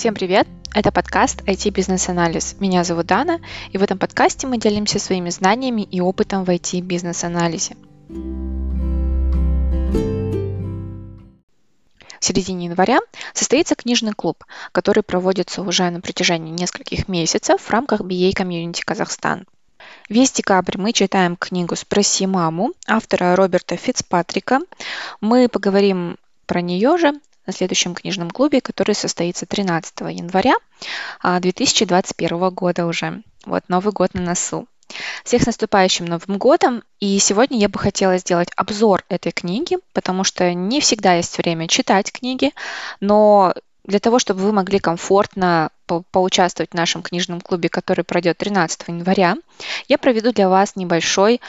Всем привет! Это подкаст IT бизнес-анализ. Меня зовут Дана, и в этом подкасте мы делимся своими знаниями и опытом в IT бизнес-анализе. В середине января состоится книжный клуб, который проводится уже на протяжении нескольких месяцев в рамках BA Community Казахстан. Весь декабрь мы читаем книгу «Спроси маму» автора Роберта Фицпатрика. Мы поговорим про нее же на следующем книжном клубе, который состоится 13 января 2021 а, года уже. Вот Новый год на носу. Всех с наступающим Новым годом! И сегодня я бы хотела сделать обзор этой книги, потому что не всегда есть время читать книги, но для того, чтобы вы могли комфортно по поучаствовать в нашем книжном клубе, который пройдет 13 января, я проведу для вас небольшой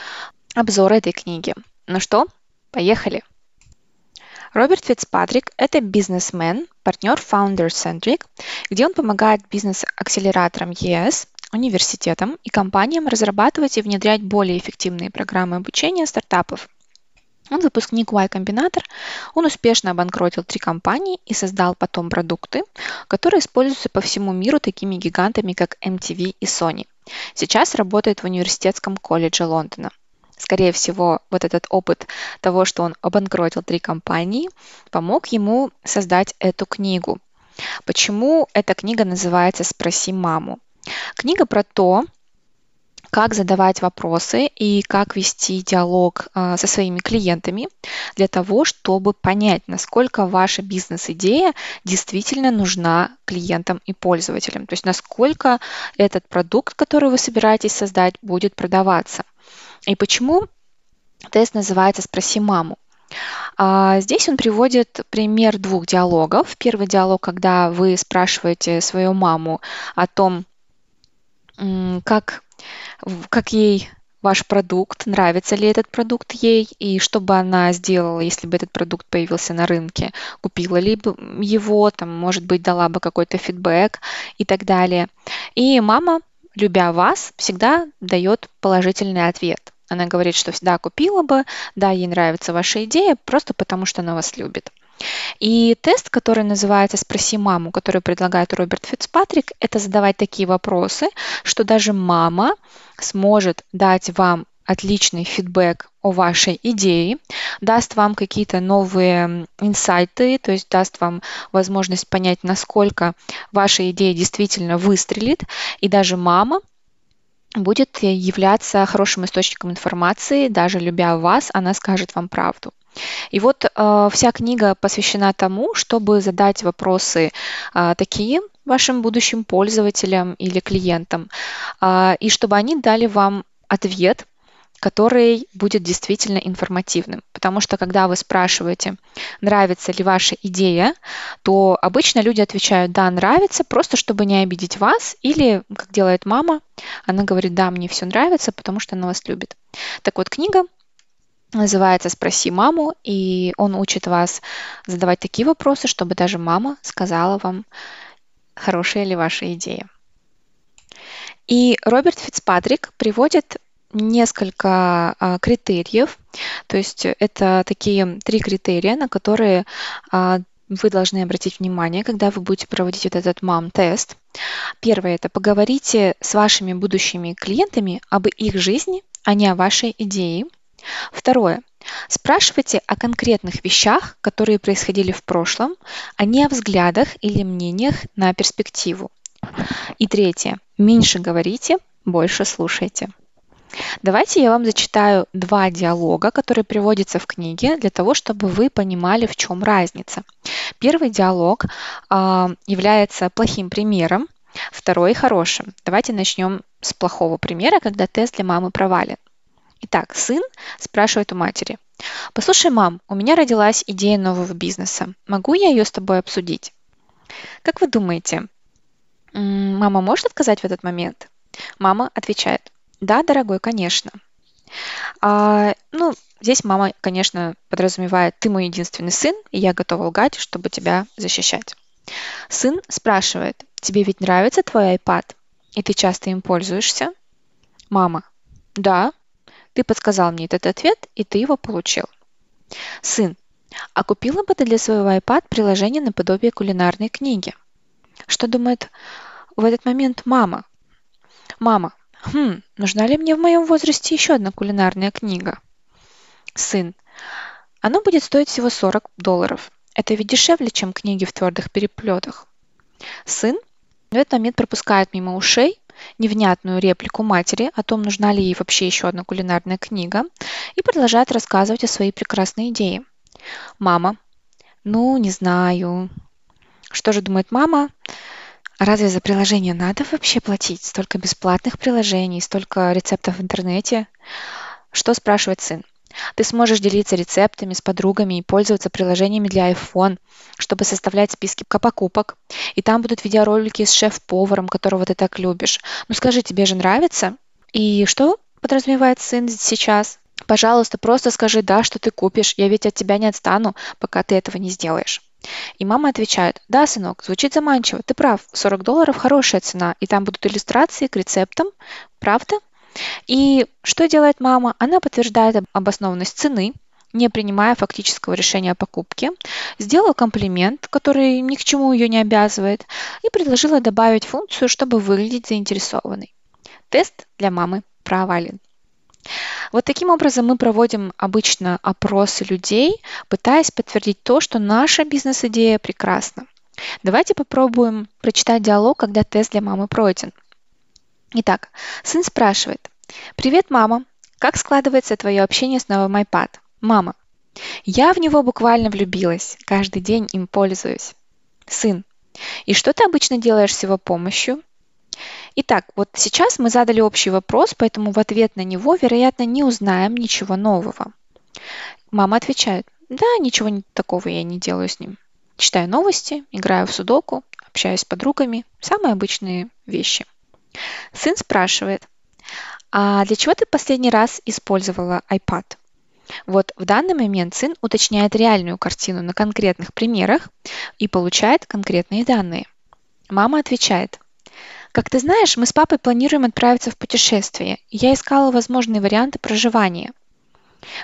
обзор этой книги. Ну что, поехали! Роберт Фицпатрик – это бизнесмен, партнер Founder Centric, где он помогает бизнес-акселераторам ЕС, университетам и компаниям разрабатывать и внедрять более эффективные программы обучения стартапов. Он выпускник Y Combinator, он успешно обанкротил три компании и создал потом продукты, которые используются по всему миру такими гигантами, как MTV и Sony. Сейчас работает в университетском колледже Лондона скорее всего, вот этот опыт того, что он обанкротил три компании, помог ему создать эту книгу. Почему эта книга называется «Спроси маму»? Книга про то, как задавать вопросы и как вести диалог а, со своими клиентами для того, чтобы понять, насколько ваша бизнес-идея действительно нужна клиентам и пользователям. То есть насколько этот продукт, который вы собираетесь создать, будет продаваться. И почему тест называется «Спроси маму»? А, здесь он приводит пример двух диалогов. Первый диалог, когда вы спрашиваете свою маму о том, как, как ей ваш продукт, нравится ли этот продукт ей, и что бы она сделала, если бы этот продукт появился на рынке, купила ли бы его, там, может быть, дала бы какой-то фидбэк и так далее. И мама, любя вас, всегда дает положительный ответ. Она говорит, что всегда купила бы, да, ей нравится ваша идея, просто потому что она вас любит. И тест, который называется «Спроси маму», который предлагает Роберт Фицпатрик, это задавать такие вопросы, что даже мама сможет дать вам отличный фидбэк о вашей идее, даст вам какие-то новые инсайты, то есть даст вам возможность понять, насколько ваша идея действительно выстрелит, и даже мама будет являться хорошим источником информации, даже любя вас, она скажет вам правду. И вот э, вся книга посвящена тому, чтобы задать вопросы э, такие вашим будущим пользователям или клиентам, э, и чтобы они дали вам ответ, который будет действительно информативным. Потому что когда вы спрашиваете, нравится ли ваша идея, то обычно люди отвечают «да, нравится», просто чтобы не обидеть вас, или, как делает мама, она говорит «да, мне все нравится, потому что она вас любит». Так вот, книга называется «Спроси маму», и он учит вас задавать такие вопросы, чтобы даже мама сказала вам, хорошая ли ваша идея. И Роберт Фицпатрик приводит несколько а, критериев. То есть это такие три критерия, на которые а, вы должны обратить внимание, когда вы будете проводить вот этот мам-тест. Первое – это поговорите с вашими будущими клиентами об их жизни, а не о вашей идее. Второе. Спрашивайте о конкретных вещах, которые происходили в прошлом, а не о взглядах или мнениях на перспективу. И третье. Меньше говорите, больше слушайте. Давайте я вам зачитаю два диалога, которые приводятся в книге, для того, чтобы вы понимали, в чем разница. Первый диалог э, является плохим примером, второй хорошим. Давайте начнем с плохого примера, когда тест для мамы провален. Итак, сын спрашивает у матери. «Послушай, мам, у меня родилась идея нового бизнеса. Могу я ее с тобой обсудить?» Как вы думаете, мама может отказать в этот момент? Мама отвечает, да, дорогой, конечно. А, ну, здесь мама, конечно, подразумевает, ты мой единственный сын, и я готова лгать, чтобы тебя защищать. Сын спрашивает, тебе ведь нравится твой iPad, и ты часто им пользуешься? Мама, да, ты подсказал мне этот ответ, и ты его получил. Сын, а купила бы ты для своего iPad приложение наподобие кулинарной книги? Что думает в этот момент мама? Мама. Хм, нужна ли мне в моем возрасте еще одна кулинарная книга? Сын. Оно будет стоить всего 40 долларов. Это ведь дешевле, чем книги в твердых переплетах. Сын в этот момент пропускает мимо ушей невнятную реплику матери о том, нужна ли ей вообще еще одна кулинарная книга, и продолжает рассказывать о своей прекрасной идее. Мама. Ну, не знаю. Что же думает мама? Разве за приложение надо вообще платить? Столько бесплатных приложений, столько рецептов в интернете. Что спрашивает сын? Ты сможешь делиться рецептами с подругами и пользоваться приложениями для iPhone, чтобы составлять списки покупок. И там будут видеоролики с шеф-поваром, которого ты так любишь. Ну скажи, тебе же нравится? И что подразумевает сын сейчас? Пожалуйста, просто скажи «да», что ты купишь. Я ведь от тебя не отстану, пока ты этого не сделаешь. И мама отвечает, да, сынок, звучит заманчиво, ты прав, 40 долларов хорошая цена, и там будут иллюстрации к рецептам, правда? И что делает мама? Она подтверждает обоснованность цены, не принимая фактического решения о покупке, сделала комплимент, который ни к чему ее не обязывает, и предложила добавить функцию, чтобы выглядеть заинтересованной. Тест для мамы провален. Вот таким образом мы проводим обычно опросы людей, пытаясь подтвердить то, что наша бизнес-идея прекрасна. Давайте попробуем прочитать диалог, когда тест для мамы пройден. Итак, сын спрашивает. «Привет, мама. Как складывается твое общение с новым iPad?» Мама. «Я в него буквально влюбилась. Каждый день им пользуюсь». Сын. «И что ты обычно делаешь с его помощью?» Итак, вот сейчас мы задали общий вопрос, поэтому в ответ на него, вероятно, не узнаем ничего нового. Мама отвечает, да, ничего такого я не делаю с ним. Читаю новости, играю в судоку, общаюсь с подругами, самые обычные вещи. Сын спрашивает, а для чего ты последний раз использовала iPad? Вот в данный момент сын уточняет реальную картину на конкретных примерах и получает конкретные данные. Мама отвечает, как ты знаешь, мы с папой планируем отправиться в путешествие, я искала возможные варианты проживания.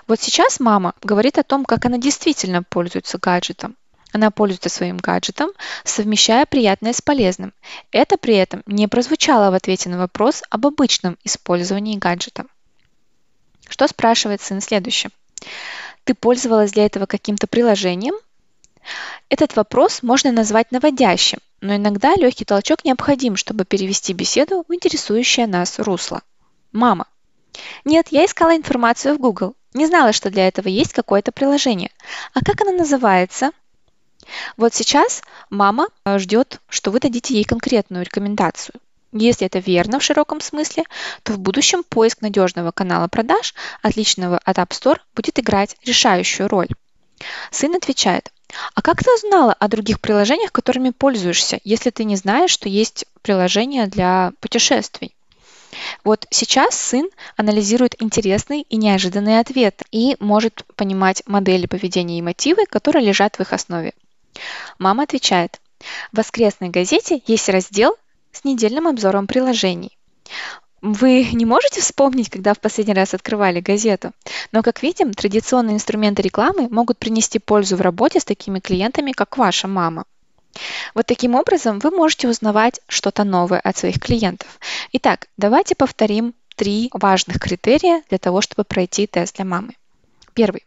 Вот сейчас мама говорит о том, как она действительно пользуется гаджетом. Она пользуется своим гаджетом, совмещая приятное с полезным. Это при этом не прозвучало в ответе на вопрос об обычном использовании гаджета. Что спрашивает сын следующее? Ты пользовалась для этого каким-то приложением? Этот вопрос можно назвать наводящим, но иногда легкий толчок необходим, чтобы перевести беседу в интересующее нас русло. Мама. Нет, я искала информацию в Google. Не знала, что для этого есть какое-то приложение. А как оно называется? Вот сейчас мама э, ждет, что вы дадите ей конкретную рекомендацию. Если это верно в широком смысле, то в будущем поиск надежного канала продаж, отличного от App Store, будет играть решающую роль. Сын отвечает, а как ты узнала о других приложениях, которыми пользуешься, если ты не знаешь, что есть приложение для путешествий? Вот сейчас сын анализирует интересный и неожиданный ответ и может понимать модели поведения и мотивы, которые лежат в их основе. Мама отвечает, в воскресной газете есть раздел с недельным обзором приложений. Вы не можете вспомнить, когда в последний раз открывали газету, но, как видим, традиционные инструменты рекламы могут принести пользу в работе с такими клиентами, как ваша мама. Вот таким образом вы можете узнавать что-то новое от своих клиентов. Итак, давайте повторим три важных критерия для того, чтобы пройти тест для мамы. Первый.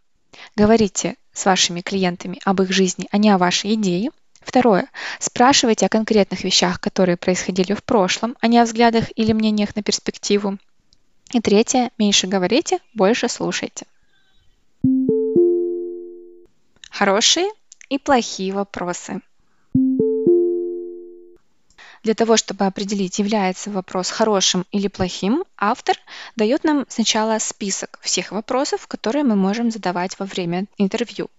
Говорите с вашими клиентами об их жизни, а не о вашей идее. Второе. Спрашивайте о конкретных вещах, которые происходили в прошлом, а не о взглядах или мнениях на перспективу. И третье. Меньше говорите, больше слушайте. Хорошие и плохие вопросы. Для того, чтобы определить, является вопрос хорошим или плохим, автор дает нам сначала список всех вопросов, которые мы можем задавать во время интервью.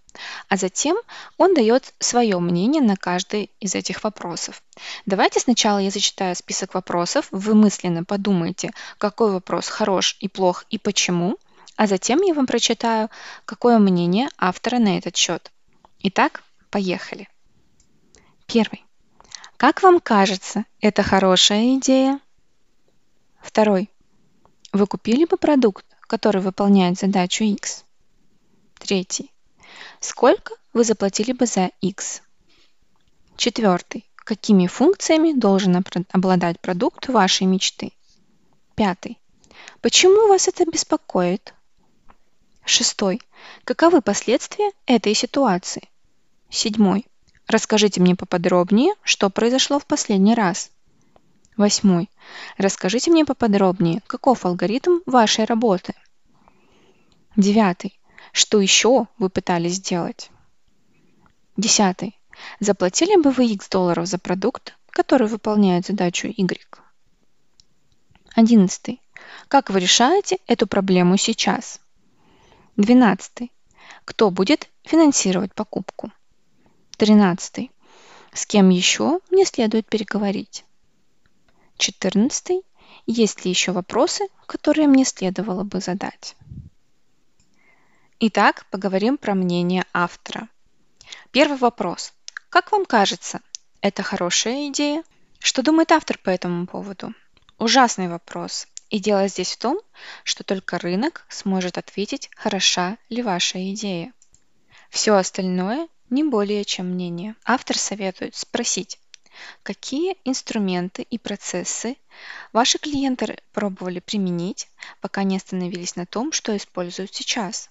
А затем он дает свое мнение на каждый из этих вопросов. Давайте сначала я зачитаю список вопросов, вы мысленно подумайте, какой вопрос хорош и плох и почему, а затем я вам прочитаю, какое мнение автора на этот счет. Итак, поехали. Первый. Как вам кажется, это хорошая идея? Второй. Вы купили бы продукт, который выполняет задачу X? Третий. Сколько вы заплатили бы за X? Четвертый. Какими функциями должен обладать продукт вашей мечты? Пятый. Почему вас это беспокоит? Шестой. Каковы последствия этой ситуации? Седьмой. Расскажите мне поподробнее, что произошло в последний раз. Восьмой. Расскажите мне поподробнее, каков алгоритм вашей работы. Девятый. Что еще вы пытались сделать? Десятый. Заплатили бы вы X долларов за продукт, который выполняет задачу Y? Одиннадцатый. Как вы решаете эту проблему сейчас? Двенадцатый. Кто будет финансировать покупку? Тринадцатый. С кем еще мне следует переговорить? Четырнадцатый. Есть ли еще вопросы, которые мне следовало бы задать? Итак, поговорим про мнение автора. Первый вопрос. Как вам кажется, это хорошая идея? Что думает автор по этому поводу? Ужасный вопрос. И дело здесь в том, что только рынок сможет ответить, хороша ли ваша идея. Все остальное не более чем мнение. Автор советует спросить, какие инструменты и процессы ваши клиенты пробовали применить, пока не остановились на том, что используют сейчас.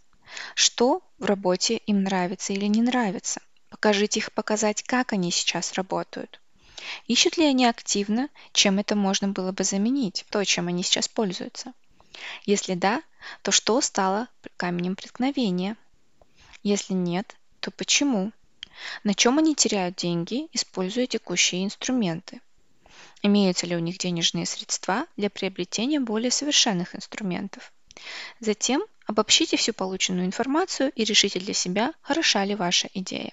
Что в работе им нравится или не нравится. Покажите их показать, как они сейчас работают. Ищут ли они активно, чем это можно было бы заменить, то, чем они сейчас пользуются? Если да, то что стало камнем преткновения? Если нет, то почему? На чем они теряют деньги, используя текущие инструменты? Имеются ли у них денежные средства для приобретения более совершенных инструментов? Затем обобщите всю полученную информацию и решите для себя, хороша ли ваша идея.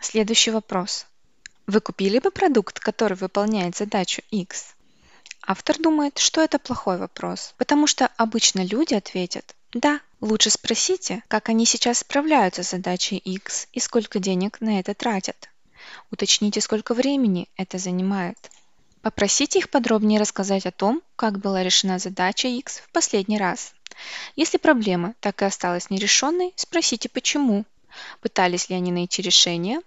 Следующий вопрос. Вы купили бы продукт, который выполняет задачу X? Автор думает, что это плохой вопрос, потому что обычно люди ответят «Да». Лучше спросите, как они сейчас справляются с задачей X и сколько денег на это тратят. Уточните, сколько времени это занимает. Попросите их подробнее рассказать о том, как была решена задача X в последний раз. Если проблема так и осталась нерешенной, спросите почему. Пытались ли они найти решение,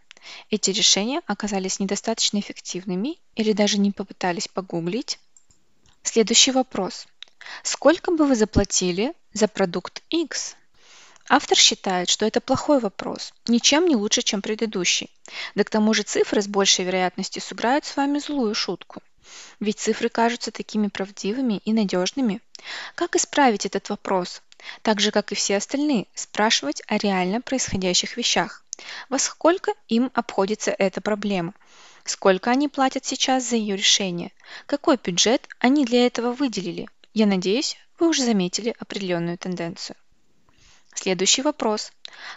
эти решения оказались недостаточно эффективными или даже не попытались погуглить? Следующий вопрос. Сколько бы вы заплатили за продукт X? Автор считает, что это плохой вопрос, ничем не лучше, чем предыдущий. Да к тому же цифры с большей вероятностью сыграют с вами злую шутку. Ведь цифры кажутся такими правдивыми и надежными. Как исправить этот вопрос? Так же, как и все остальные, спрашивать о реально происходящих вещах. Во сколько им обходится эта проблема? Сколько они платят сейчас за ее решение? Какой бюджет они для этого выделили? Я надеюсь, вы уже заметили определенную тенденцию. Следующий вопрос.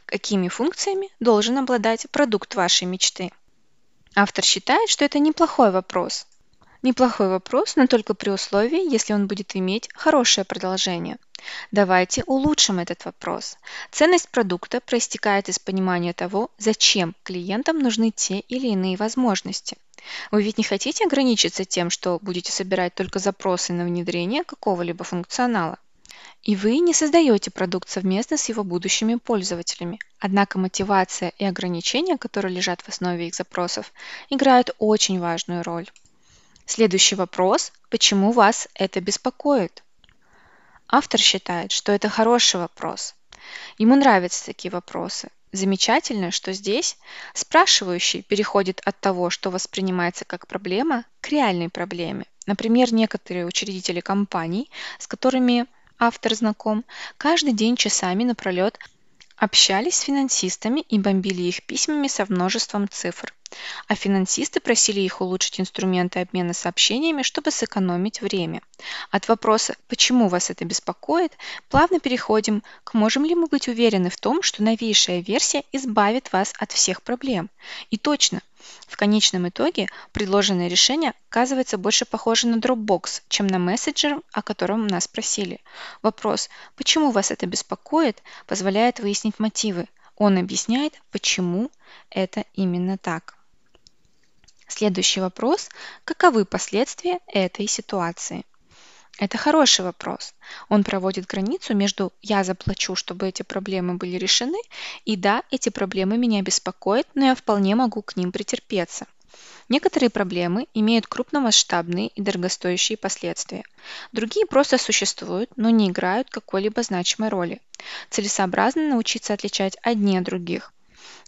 Какими функциями должен обладать продукт вашей мечты? Автор считает, что это неплохой вопрос. Неплохой вопрос, но только при условии, если он будет иметь хорошее продолжение. Давайте улучшим этот вопрос. Ценность продукта проистекает из понимания того, зачем клиентам нужны те или иные возможности. Вы ведь не хотите ограничиться тем, что будете собирать только запросы на внедрение какого-либо функционала. И вы не создаете продукт совместно с его будущими пользователями. Однако мотивация и ограничения, которые лежат в основе их запросов, играют очень важную роль. Следующий вопрос. Почему вас это беспокоит? Автор считает, что это хороший вопрос. Ему нравятся такие вопросы. Замечательно, что здесь спрашивающий переходит от того, что воспринимается как проблема, к реальной проблеме. Например, некоторые учредители компаний, с которыми автор знаком, каждый день часами напролет общались с финансистами и бомбили их письмами со множеством цифр а финансисты просили их улучшить инструменты обмена сообщениями, чтобы сэкономить время. От вопроса «почему вас это беспокоит?» плавно переходим к «можем ли мы быть уверены в том, что новейшая версия избавит вас от всех проблем?» И точно, в конечном итоге предложенное решение оказывается больше похоже на Dropbox, чем на мессенджер, о котором нас спросили. Вопрос «почему вас это беспокоит?» позволяет выяснить мотивы. Он объясняет, почему это именно так. Следующий вопрос. Каковы последствия этой ситуации? Это хороший вопрос. Он проводит границу между «я заплачу, чтобы эти проблемы были решены» и «да, эти проблемы меня беспокоят, но я вполне могу к ним претерпеться». Некоторые проблемы имеют крупномасштабные и дорогостоящие последствия. Другие просто существуют, но не играют какой-либо значимой роли. Целесообразно научиться отличать одни от других.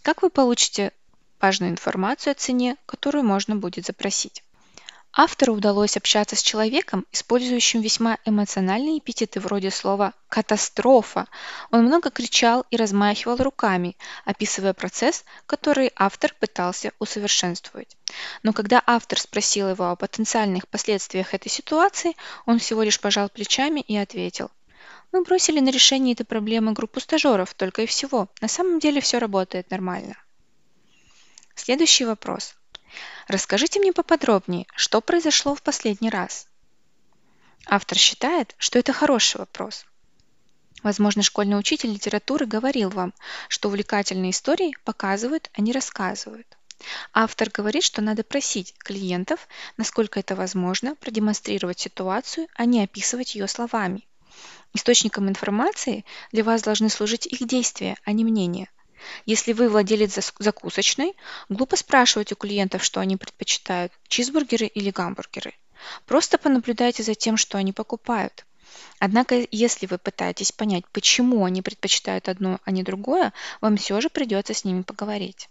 Как вы получите важную информацию о цене, которую можно будет запросить? Автору удалось общаться с человеком, использующим весьма эмоциональные эпитеты вроде слова «катастрофа». Он много кричал и размахивал руками, описывая процесс, который автор пытался усовершенствовать. Но когда автор спросил его о потенциальных последствиях этой ситуации, он всего лишь пожал плечами и ответил мы бросили на решение этой проблемы группу стажеров, только и всего. На самом деле все работает нормально. Следующий вопрос. Расскажите мне поподробнее, что произошло в последний раз? Автор считает, что это хороший вопрос. Возможно, школьный учитель литературы говорил вам, что увлекательные истории показывают, а не рассказывают. Автор говорит, что надо просить клиентов, насколько это возможно, продемонстрировать ситуацию, а не описывать ее словами. Источником информации для вас должны служить их действия, а не мнение. Если вы владелец закусочной, глупо спрашивать у клиентов, что они предпочитают – чизбургеры или гамбургеры. Просто понаблюдайте за тем, что они покупают. Однако, если вы пытаетесь понять, почему они предпочитают одно, а не другое, вам все же придется с ними поговорить.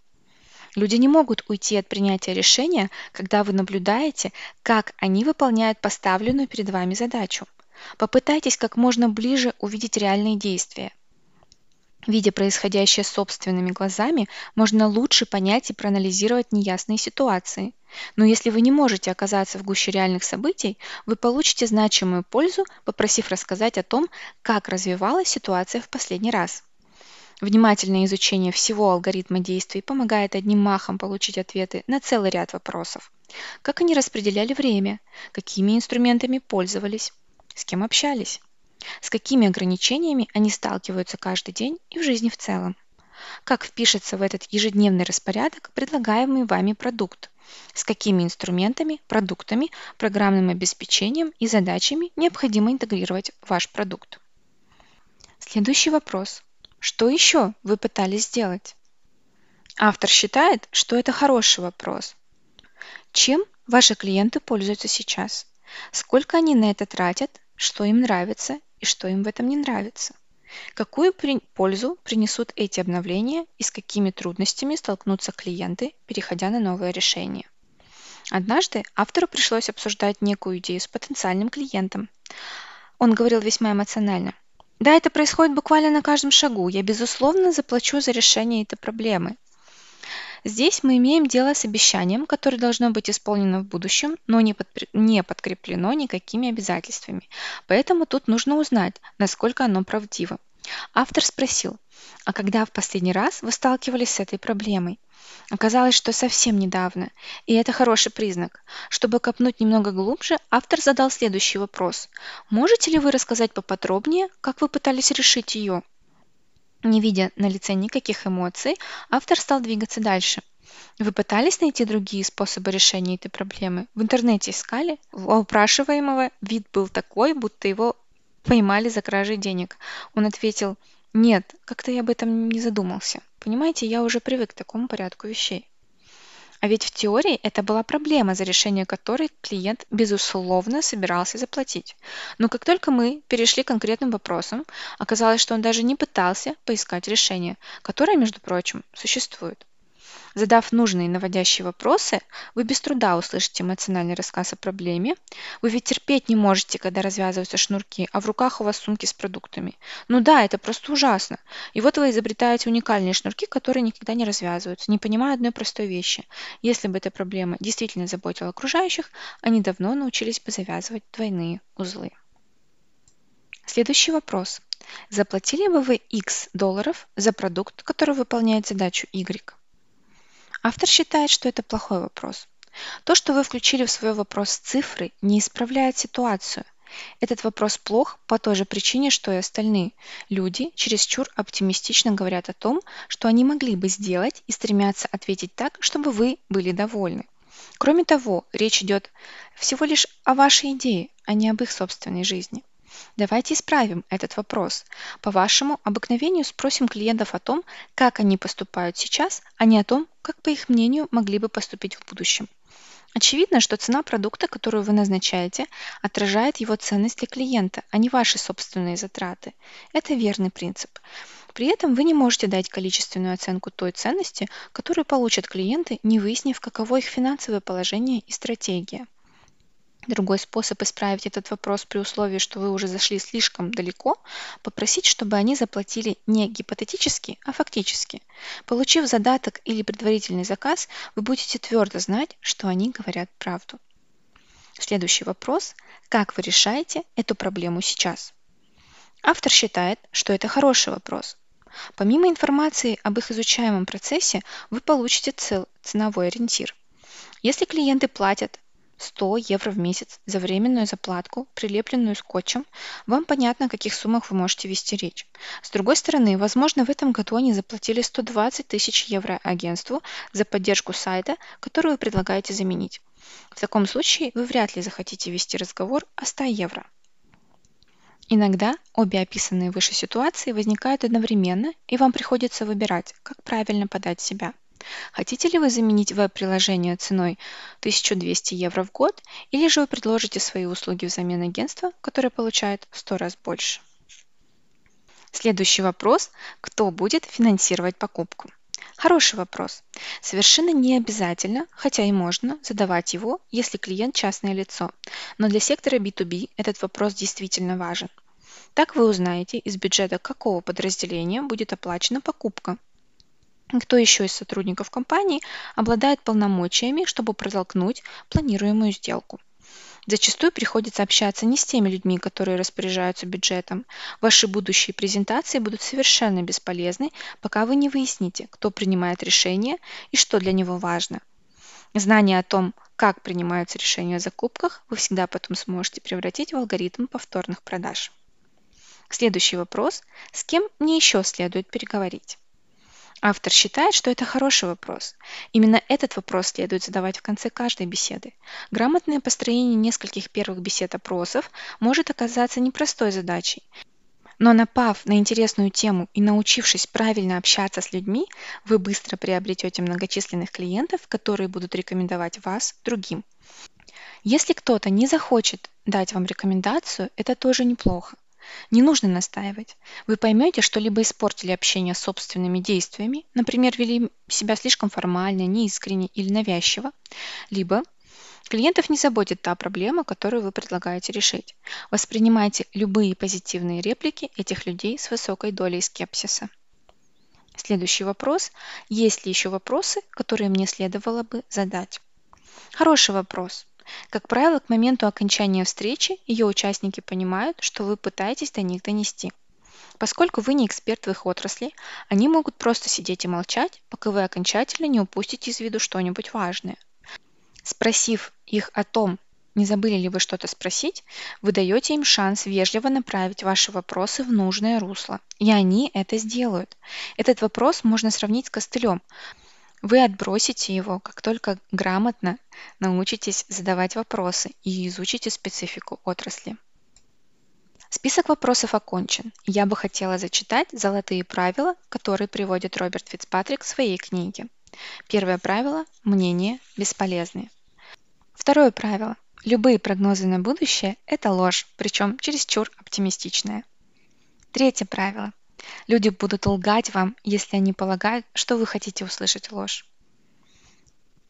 Люди не могут уйти от принятия решения, когда вы наблюдаете, как они выполняют поставленную перед вами задачу. Попытайтесь как можно ближе увидеть реальные действия – Видя происходящее собственными глазами, можно лучше понять и проанализировать неясные ситуации. Но если вы не можете оказаться в гуще реальных событий, вы получите значимую пользу, попросив рассказать о том, как развивалась ситуация в последний раз. Внимательное изучение всего алгоритма действий помогает одним махом получить ответы на целый ряд вопросов. Как они распределяли время, какими инструментами пользовались, с кем общались с какими ограничениями они сталкиваются каждый день и в жизни в целом. Как впишется в этот ежедневный распорядок предлагаемый вами продукт, с какими инструментами, продуктами, программным обеспечением и задачами необходимо интегрировать ваш продукт. Следующий вопрос. Что еще вы пытались сделать? Автор считает, что это хороший вопрос. Чем ваши клиенты пользуются сейчас? Сколько они на это тратят? Что им нравится и что им в этом не нравится. Какую при... пользу принесут эти обновления и с какими трудностями столкнутся клиенты, переходя на новое решение. Однажды автору пришлось обсуждать некую идею с потенциальным клиентом. Он говорил весьма эмоционально. «Да, это происходит буквально на каждом шагу. Я, безусловно, заплачу за решение этой проблемы. Здесь мы имеем дело с обещанием, которое должно быть исполнено в будущем, но не, под, не подкреплено никакими обязательствами. Поэтому тут нужно узнать, насколько оно правдиво. Автор спросил, а когда в последний раз вы сталкивались с этой проблемой? Оказалось, что совсем недавно, и это хороший признак. Чтобы копнуть немного глубже, автор задал следующий вопрос. Можете ли вы рассказать поподробнее, как вы пытались решить ее? Не видя на лице никаких эмоций, автор стал двигаться дальше. Вы пытались найти другие способы решения этой проблемы? В интернете искали? У упрашиваемого вид был такой, будто его поймали за кражей денег. Он ответил, нет, как-то я об этом не задумался. Понимаете, я уже привык к такому порядку вещей. А ведь в теории это была проблема, за решение которой клиент, безусловно, собирался заплатить. Но как только мы перешли к конкретным вопросам, оказалось, что он даже не пытался поискать решение, которое, между прочим, существует. Задав нужные наводящие вопросы, вы без труда услышите эмоциональный рассказ о проблеме. Вы ведь терпеть не можете, когда развязываются шнурки, а в руках у вас сумки с продуктами. Ну да, это просто ужасно. И вот вы изобретаете уникальные шнурки, которые никогда не развязываются, не понимая одной простой вещи. Если бы эта проблема действительно заботила окружающих, они давно научились бы завязывать двойные узлы. Следующий вопрос. Заплатили бы вы X долларов за продукт, который выполняет задачу Y? Автор считает, что это плохой вопрос. То, что вы включили в свой вопрос цифры, не исправляет ситуацию. Этот вопрос плох по той же причине, что и остальные. Люди чересчур оптимистично говорят о том, что они могли бы сделать и стремятся ответить так, чтобы вы были довольны. Кроме того, речь идет всего лишь о вашей идее, а не об их собственной жизни. Давайте исправим этот вопрос. По вашему обыкновению спросим клиентов о том, как они поступают сейчас, а не о том, как, по их мнению, могли бы поступить в будущем. Очевидно, что цена продукта, которую вы назначаете, отражает его ценность для клиента, а не ваши собственные затраты. Это верный принцип. При этом вы не можете дать количественную оценку той ценности, которую получат клиенты, не выяснив, каково их финансовое положение и стратегия. Другой способ исправить этот вопрос при условии, что вы уже зашли слишком далеко, попросить, чтобы они заплатили не гипотетически, а фактически. Получив задаток или предварительный заказ, вы будете твердо знать, что они говорят правду. Следующий вопрос. Как вы решаете эту проблему сейчас? Автор считает, что это хороший вопрос. Помимо информации об их изучаемом процессе, вы получите цел, ценовой ориентир. Если клиенты платят 100 евро в месяц за временную заплатку, прилепленную скотчем, вам понятно, о каких суммах вы можете вести речь. С другой стороны, возможно, в этом году они заплатили 120 тысяч евро агентству за поддержку сайта, который вы предлагаете заменить. В таком случае вы вряд ли захотите вести разговор о 100 евро. Иногда обе описанные выше ситуации возникают одновременно, и вам приходится выбирать, как правильно подать себя – Хотите ли вы заменить веб-приложение ценой 1200 евро в год, или же вы предложите свои услуги взамен агентства, которое получает в 100 раз больше? Следующий вопрос. Кто будет финансировать покупку? Хороший вопрос. Совершенно не обязательно, хотя и можно, задавать его, если клиент частное лицо. Но для сектора B2B этот вопрос действительно важен. Так вы узнаете, из бюджета какого подразделения будет оплачена покупка. Кто еще из сотрудников компании обладает полномочиями, чтобы протолкнуть планируемую сделку? Зачастую приходится общаться не с теми людьми, которые распоряжаются бюджетом. Ваши будущие презентации будут совершенно бесполезны, пока вы не выясните, кто принимает решение и что для него важно. Знание о том, как принимаются решения о закупках, вы всегда потом сможете превратить в алгоритм повторных продаж. Следующий вопрос. С кем мне еще следует переговорить? Автор считает, что это хороший вопрос. Именно этот вопрос следует задавать в конце каждой беседы. Грамотное построение нескольких первых бесед-опросов может оказаться непростой задачей. Но напав на интересную тему и научившись правильно общаться с людьми, вы быстро приобретете многочисленных клиентов, которые будут рекомендовать вас другим. Если кто-то не захочет дать вам рекомендацию, это тоже неплохо. Не нужно настаивать. Вы поймете, что либо испортили общение собственными действиями, например, вели себя слишком формально, неискренне или навязчиво, либо клиентов не заботит та проблема, которую вы предлагаете решить. Воспринимайте любые позитивные реплики этих людей с высокой долей скепсиса. Следующий вопрос. Есть ли еще вопросы, которые мне следовало бы задать? Хороший вопрос. Как правило, к моменту окончания встречи ее участники понимают, что вы пытаетесь до них донести. Поскольку вы не эксперт в их отрасли, они могут просто сидеть и молчать, пока вы окончательно не упустите из виду что-нибудь важное. Спросив их о том, не забыли ли вы что-то спросить, вы даете им шанс вежливо направить ваши вопросы в нужное русло, и они это сделают. Этот вопрос можно сравнить с костылем. Вы отбросите его, как только грамотно научитесь задавать вопросы и изучите специфику отрасли. Список вопросов окончен. Я бы хотела зачитать золотые правила, которые приводит Роберт Фицпатрик в своей книге. Первое правило – мнения бесполезны. Второе правило – любые прогнозы на будущее – это ложь, причем чересчур оптимистичная. Третье правило – Люди будут лгать вам, если они полагают, что вы хотите услышать ложь.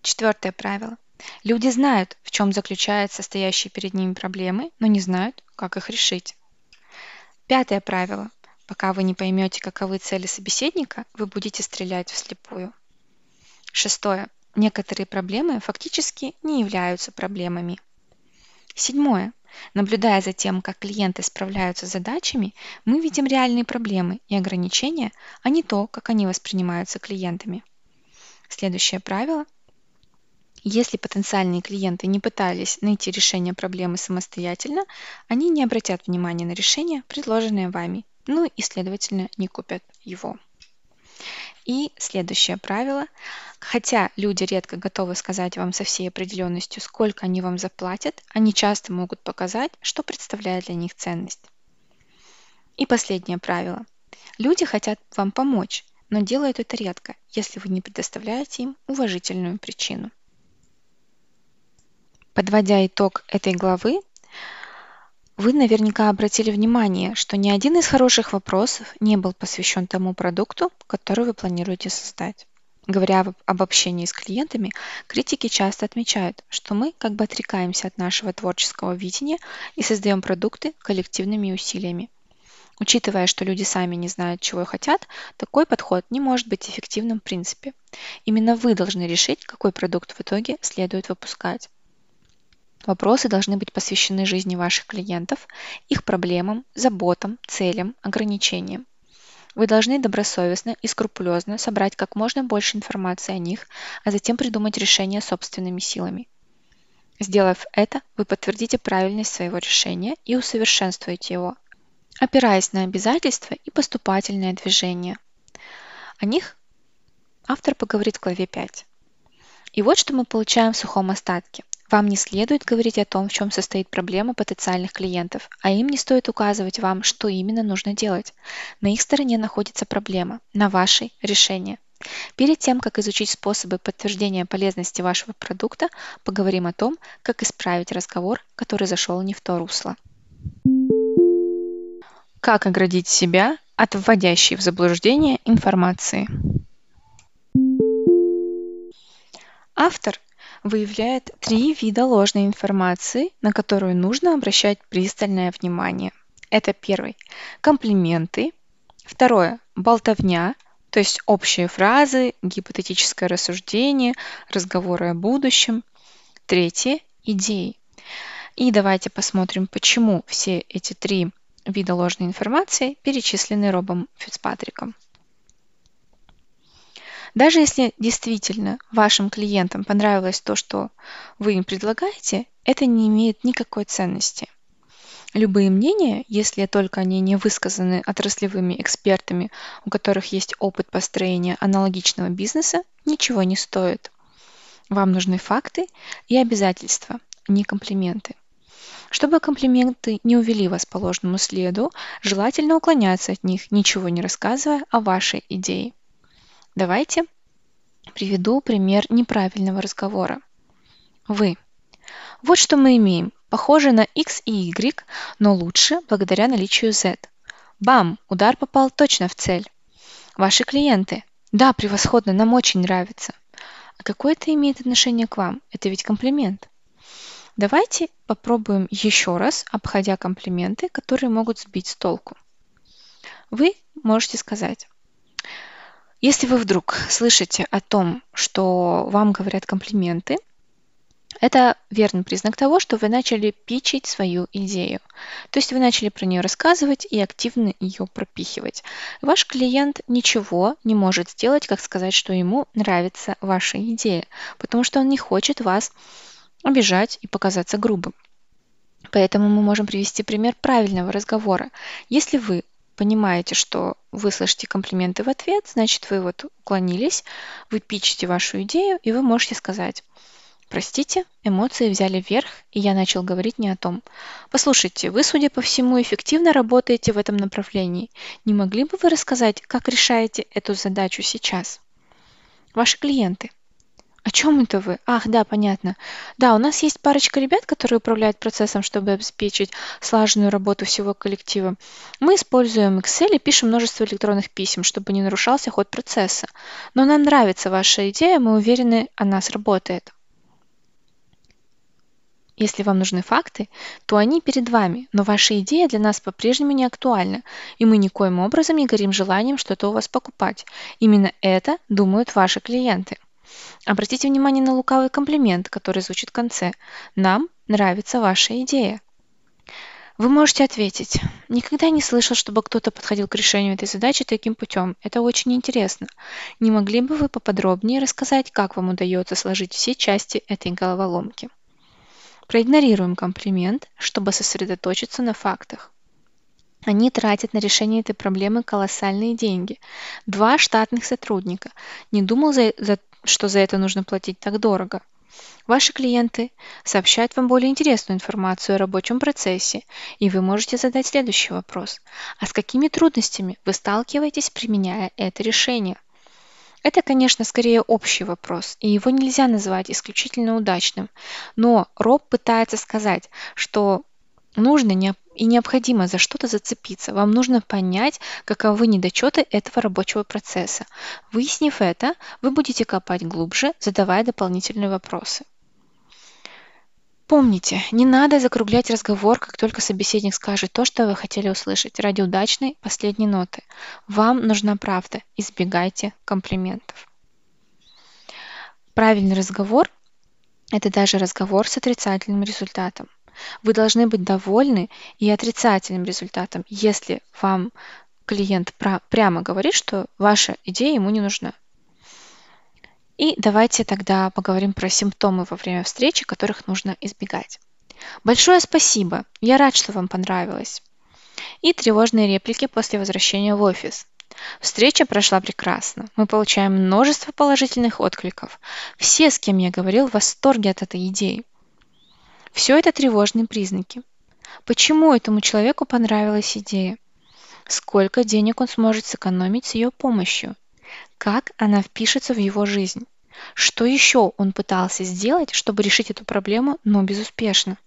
Четвертое правило. Люди знают, в чем заключаются стоящие перед ними проблемы, но не знают, как их решить. Пятое правило. Пока вы не поймете, каковы цели собеседника, вы будете стрелять вслепую. Шестое. Некоторые проблемы фактически не являются проблемами. Седьмое. Наблюдая за тем, как клиенты справляются с задачами, мы видим реальные проблемы и ограничения, а не то, как они воспринимаются клиентами. Следующее правило. Если потенциальные клиенты не пытались найти решение проблемы самостоятельно, они не обратят внимания на решение, предложенное вами, ну и, следовательно, не купят его. И следующее правило. Хотя люди редко готовы сказать вам со всей определенностью, сколько они вам заплатят, они часто могут показать, что представляет для них ценность. И последнее правило. Люди хотят вам помочь, но делают это редко, если вы не предоставляете им уважительную причину. Подводя итог этой главы, вы наверняка обратили внимание, что ни один из хороших вопросов не был посвящен тому продукту, который вы планируете создать. Говоря об общении с клиентами, критики часто отмечают, что мы как бы отрекаемся от нашего творческого видения и создаем продукты коллективными усилиями. Учитывая, что люди сами не знают, чего хотят, такой подход не может быть эффективным в принципе. Именно вы должны решить, какой продукт в итоге следует выпускать. Вопросы должны быть посвящены жизни ваших клиентов, их проблемам, заботам, целям, ограничениям. Вы должны добросовестно и скрупулезно собрать как можно больше информации о них, а затем придумать решение собственными силами. Сделав это, вы подтвердите правильность своего решения и усовершенствуете его, опираясь на обязательства и поступательное движение. О них автор поговорит в главе 5. И вот что мы получаем в сухом остатке. Вам не следует говорить о том, в чем состоит проблема потенциальных клиентов, а им не стоит указывать вам, что именно нужно делать. На их стороне находится проблема, на вашей – решение. Перед тем, как изучить способы подтверждения полезности вашего продукта, поговорим о том, как исправить разговор, который зашел не в то русло. Как оградить себя от вводящей в заблуждение информации? Автор выявляет три вида ложной информации, на которую нужно обращать пристальное внимание. Это первый – комплименты. Второе – болтовня, то есть общие фразы, гипотетическое рассуждение, разговоры о будущем. Третье – идеи. И давайте посмотрим, почему все эти три вида ложной информации перечислены Робом Фицпатриком. Даже если действительно вашим клиентам понравилось то, что вы им предлагаете, это не имеет никакой ценности. Любые мнения, если только они не высказаны отраслевыми экспертами, у которых есть опыт построения аналогичного бизнеса, ничего не стоят. Вам нужны факты и обязательства, не комплименты. Чтобы комплименты не увели вас по ложному следу, желательно уклоняться от них, ничего не рассказывая о вашей идее. Давайте приведу пример неправильного разговора. Вы. Вот что мы имеем. Похоже на x и y, но лучше благодаря наличию z. Бам! Удар попал точно в цель. Ваши клиенты. Да, превосходно, нам очень нравится. А какое это имеет отношение к вам? Это ведь комплимент. Давайте попробуем еще раз, обходя комплименты, которые могут сбить с толку. Вы можете сказать, если вы вдруг слышите о том, что вам говорят комплименты, это верный признак того, что вы начали пичить свою идею. То есть вы начали про нее рассказывать и активно ее пропихивать. Ваш клиент ничего не может сделать, как сказать, что ему нравится ваша идея, потому что он не хочет вас обижать и показаться грубым. Поэтому мы можем привести пример правильного разговора. Если вы понимаете, что вы слышите комплименты в ответ, значит, вы вот уклонились, вы пичите вашу идею, и вы можете сказать, Простите, эмоции взяли верх, и я начал говорить не о том. Послушайте, вы, судя по всему, эффективно работаете в этом направлении. Не могли бы вы рассказать, как решаете эту задачу сейчас? Ваши клиенты. О чем это вы? Ах, да, понятно. Да, у нас есть парочка ребят, которые управляют процессом, чтобы обеспечить слаженную работу всего коллектива. Мы используем Excel и пишем множество электронных писем, чтобы не нарушался ход процесса. Но нам нравится ваша идея, мы уверены, она сработает. Если вам нужны факты, то они перед вами, но ваша идея для нас по-прежнему не актуальна, и мы никоим образом не горим желанием что-то у вас покупать. Именно это думают ваши клиенты. Обратите внимание на лукавый комплимент, который звучит в конце. Нам нравится ваша идея. Вы можете ответить, никогда не слышал, чтобы кто-то подходил к решению этой задачи таким путем. Это очень интересно. Не могли бы вы поподробнее рассказать, как вам удается сложить все части этой головоломки? Проигнорируем комплимент, чтобы сосредоточиться на фактах. Они тратят на решение этой проблемы колоссальные деньги. Два штатных сотрудника. Не думал, за, за, что за это нужно платить так дорого. Ваши клиенты сообщают вам более интересную информацию о рабочем процессе, и вы можете задать следующий вопрос. А с какими трудностями вы сталкиваетесь, применяя это решение? Это, конечно, скорее общий вопрос, и его нельзя называть исключительно удачным. Но Роб пытается сказать, что нужно и необходимо за что-то зацепиться. Вам нужно понять, каковы недочеты этого рабочего процесса. Выяснив это, вы будете копать глубже, задавая дополнительные вопросы. Помните, не надо закруглять разговор, как только собеседник скажет то, что вы хотели услышать, ради удачной последней ноты. Вам нужна правда. Избегайте комплиментов. Правильный разговор – это даже разговор с отрицательным результатом. Вы должны быть довольны и отрицательным результатом, если вам клиент прямо говорит, что ваша идея ему не нужна. И давайте тогда поговорим про симптомы во время встречи, которых нужно избегать. Большое спасибо, я рад, что вам понравилось. И тревожные реплики после возвращения в офис. Встреча прошла прекрасно. Мы получаем множество положительных откликов. Все, с кем я говорил, в восторге от этой идеи. Все это тревожные признаки. Почему этому человеку понравилась идея? Сколько денег он сможет сэкономить с ее помощью? как она впишется в его жизнь. Что еще он пытался сделать, чтобы решить эту проблему, но безуспешно?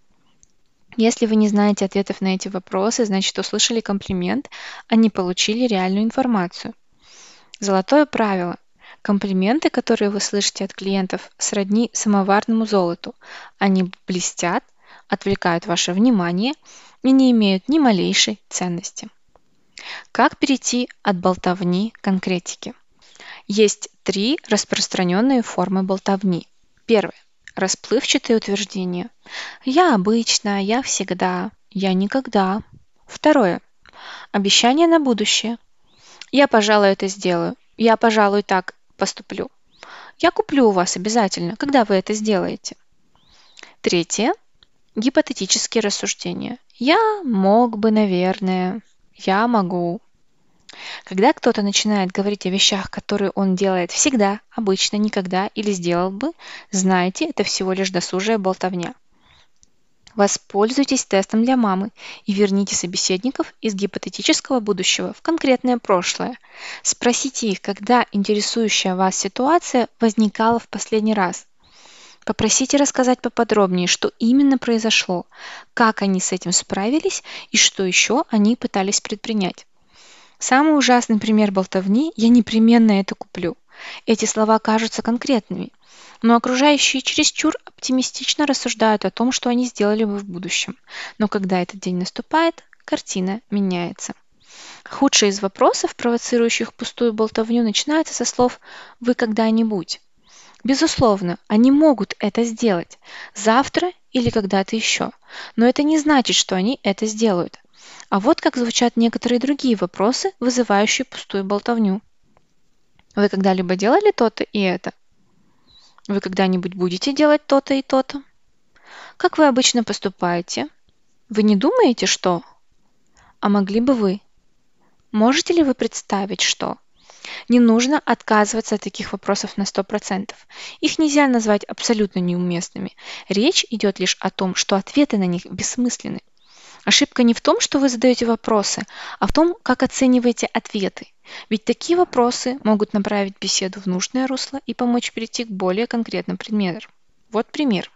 Если вы не знаете ответов на эти вопросы, значит услышали комплимент, а не получили реальную информацию. Золотое правило. Комплименты, которые вы слышите от клиентов, сродни самоварному золоту. Они блестят, отвлекают ваше внимание и не имеют ни малейшей ценности. Как перейти от болтовни к конкретике? Есть три распространенные формы болтовни. Первое. Расплывчатые утверждения. Я обычно, я всегда, я никогда. Второе. Обещание на будущее. Я, пожалуй, это сделаю. Я, пожалуй, так поступлю. Я куплю у вас обязательно, когда вы это сделаете. Третье. Гипотетические рассуждения. Я мог бы, наверное. Я могу. Когда кто-то начинает говорить о вещах, которые он делает всегда, обычно, никогда или сделал бы, знайте, это всего лишь досужая болтовня. Воспользуйтесь тестом для мамы и верните собеседников из гипотетического будущего в конкретное прошлое. Спросите их, когда интересующая вас ситуация возникала в последний раз. Попросите рассказать поподробнее, что именно произошло, как они с этим справились и что еще они пытались предпринять. Самый ужасный пример болтовни «я непременно это куплю». Эти слова кажутся конкретными, но окружающие чересчур оптимистично рассуждают о том, что они сделали бы в будущем. Но когда этот день наступает, картина меняется. Худший из вопросов, провоцирующих пустую болтовню, начинается со слов «вы когда-нибудь». Безусловно, они могут это сделать завтра или когда-то еще, но это не значит, что они это сделают. А вот как звучат некоторые другие вопросы, вызывающие пустую болтовню. Вы когда-либо делали то-то и это? Вы когда-нибудь будете делать то-то и то-то? Как вы обычно поступаете? Вы не думаете, что? А могли бы вы? Можете ли вы представить, что? Не нужно отказываться от таких вопросов на 100%. Их нельзя назвать абсолютно неуместными. Речь идет лишь о том, что ответы на них бессмысленны. Ошибка не в том, что вы задаете вопросы, а в том, как оцениваете ответы. Ведь такие вопросы могут направить беседу в нужное русло и помочь перейти к более конкретным предметам. Вот пример.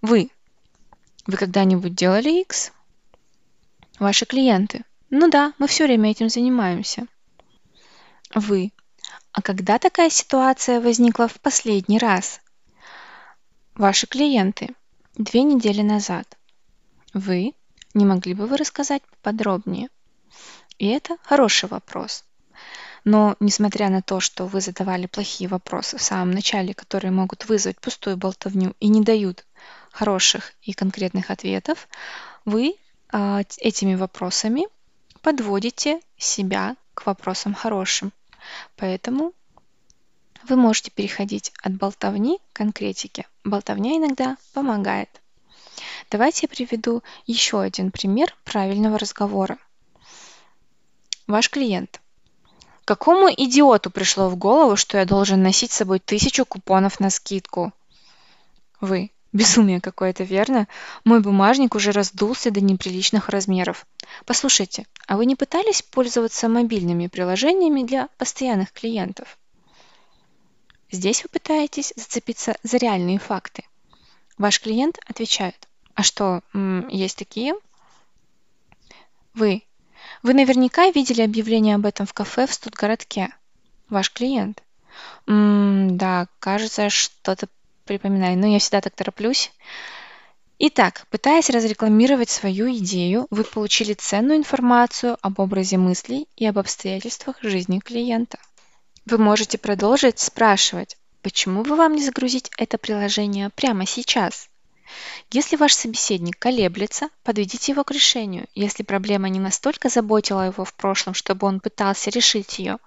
Вы. Вы когда-нибудь делали X? Ваши клиенты. Ну да, мы все время этим занимаемся. Вы. А когда такая ситуация возникла в последний раз? Ваши клиенты. Две недели назад. Вы. Не могли бы вы рассказать подробнее? И это хороший вопрос. Но несмотря на то, что вы задавали плохие вопросы в самом начале, которые могут вызвать пустую болтовню и не дают хороших и конкретных ответов, вы э, этими вопросами подводите себя к вопросам хорошим. Поэтому вы можете переходить от болтовни к конкретике. Болтовня иногда помогает. Давайте я приведу еще один пример правильного разговора. Ваш клиент. Какому идиоту пришло в голову, что я должен носить с собой тысячу купонов на скидку? Вы. Безумие какое-то, верно? Мой бумажник уже раздулся до неприличных размеров. Послушайте, а вы не пытались пользоваться мобильными приложениями для постоянных клиентов? Здесь вы пытаетесь зацепиться за реальные факты. Ваш клиент отвечает, а что, есть такие? Вы. Вы наверняка видели объявление об этом в кафе в Студгородке. Ваш клиент. М да, кажется, что-то припоминаю, но я всегда так тороплюсь. Итак, пытаясь разрекламировать свою идею, вы получили ценную информацию об образе мыслей и об обстоятельствах жизни клиента. Вы можете продолжить спрашивать, почему бы вам не загрузить это приложение прямо сейчас? Если ваш собеседник колеблется, подведите его к решению. Если проблема не настолько заботила его в прошлом, чтобы он пытался решить ее,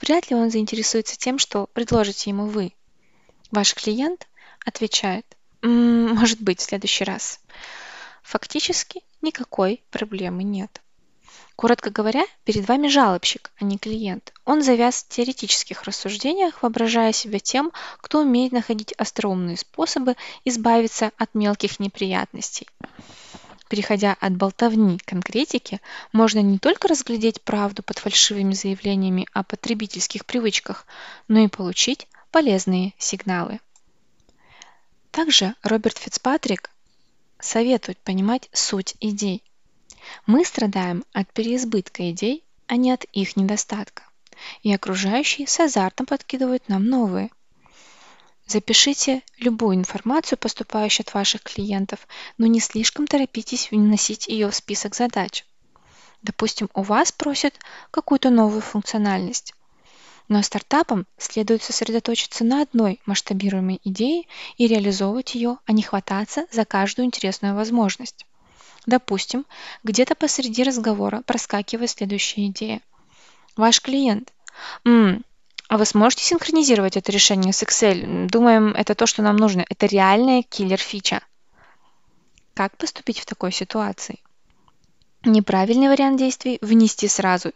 вряд ли он заинтересуется тем, что предложите ему вы. Ваш клиент отвечает, может быть, в следующий раз. Фактически никакой проблемы нет. Коротко говоря, перед вами жалобщик, а не клиент. Он завяз в теоретических рассуждениях, воображая себя тем, кто умеет находить остроумные способы избавиться от мелких неприятностей. Переходя от болтовни к конкретике, можно не только разглядеть правду под фальшивыми заявлениями о потребительских привычках, но и получить полезные сигналы. Также Роберт Фицпатрик советует понимать суть идей. Мы страдаем от переизбытка идей, а не от их недостатка. И окружающие с азартом подкидывают нам новые. Запишите любую информацию, поступающую от ваших клиентов, но не слишком торопитесь вносить ее в список задач. Допустим, у вас просят какую-то новую функциональность. Но стартапам следует сосредоточиться на одной масштабируемой идее и реализовывать ее, а не хвататься за каждую интересную возможность. Допустим, где-то посреди разговора проскакивает следующая идея. Ваш клиент. М, а вы сможете синхронизировать это решение с Excel? Думаем, это то, что нам нужно. Это реальная киллер-фича. Как поступить в такой ситуации? Неправильный вариант действий – внести сразу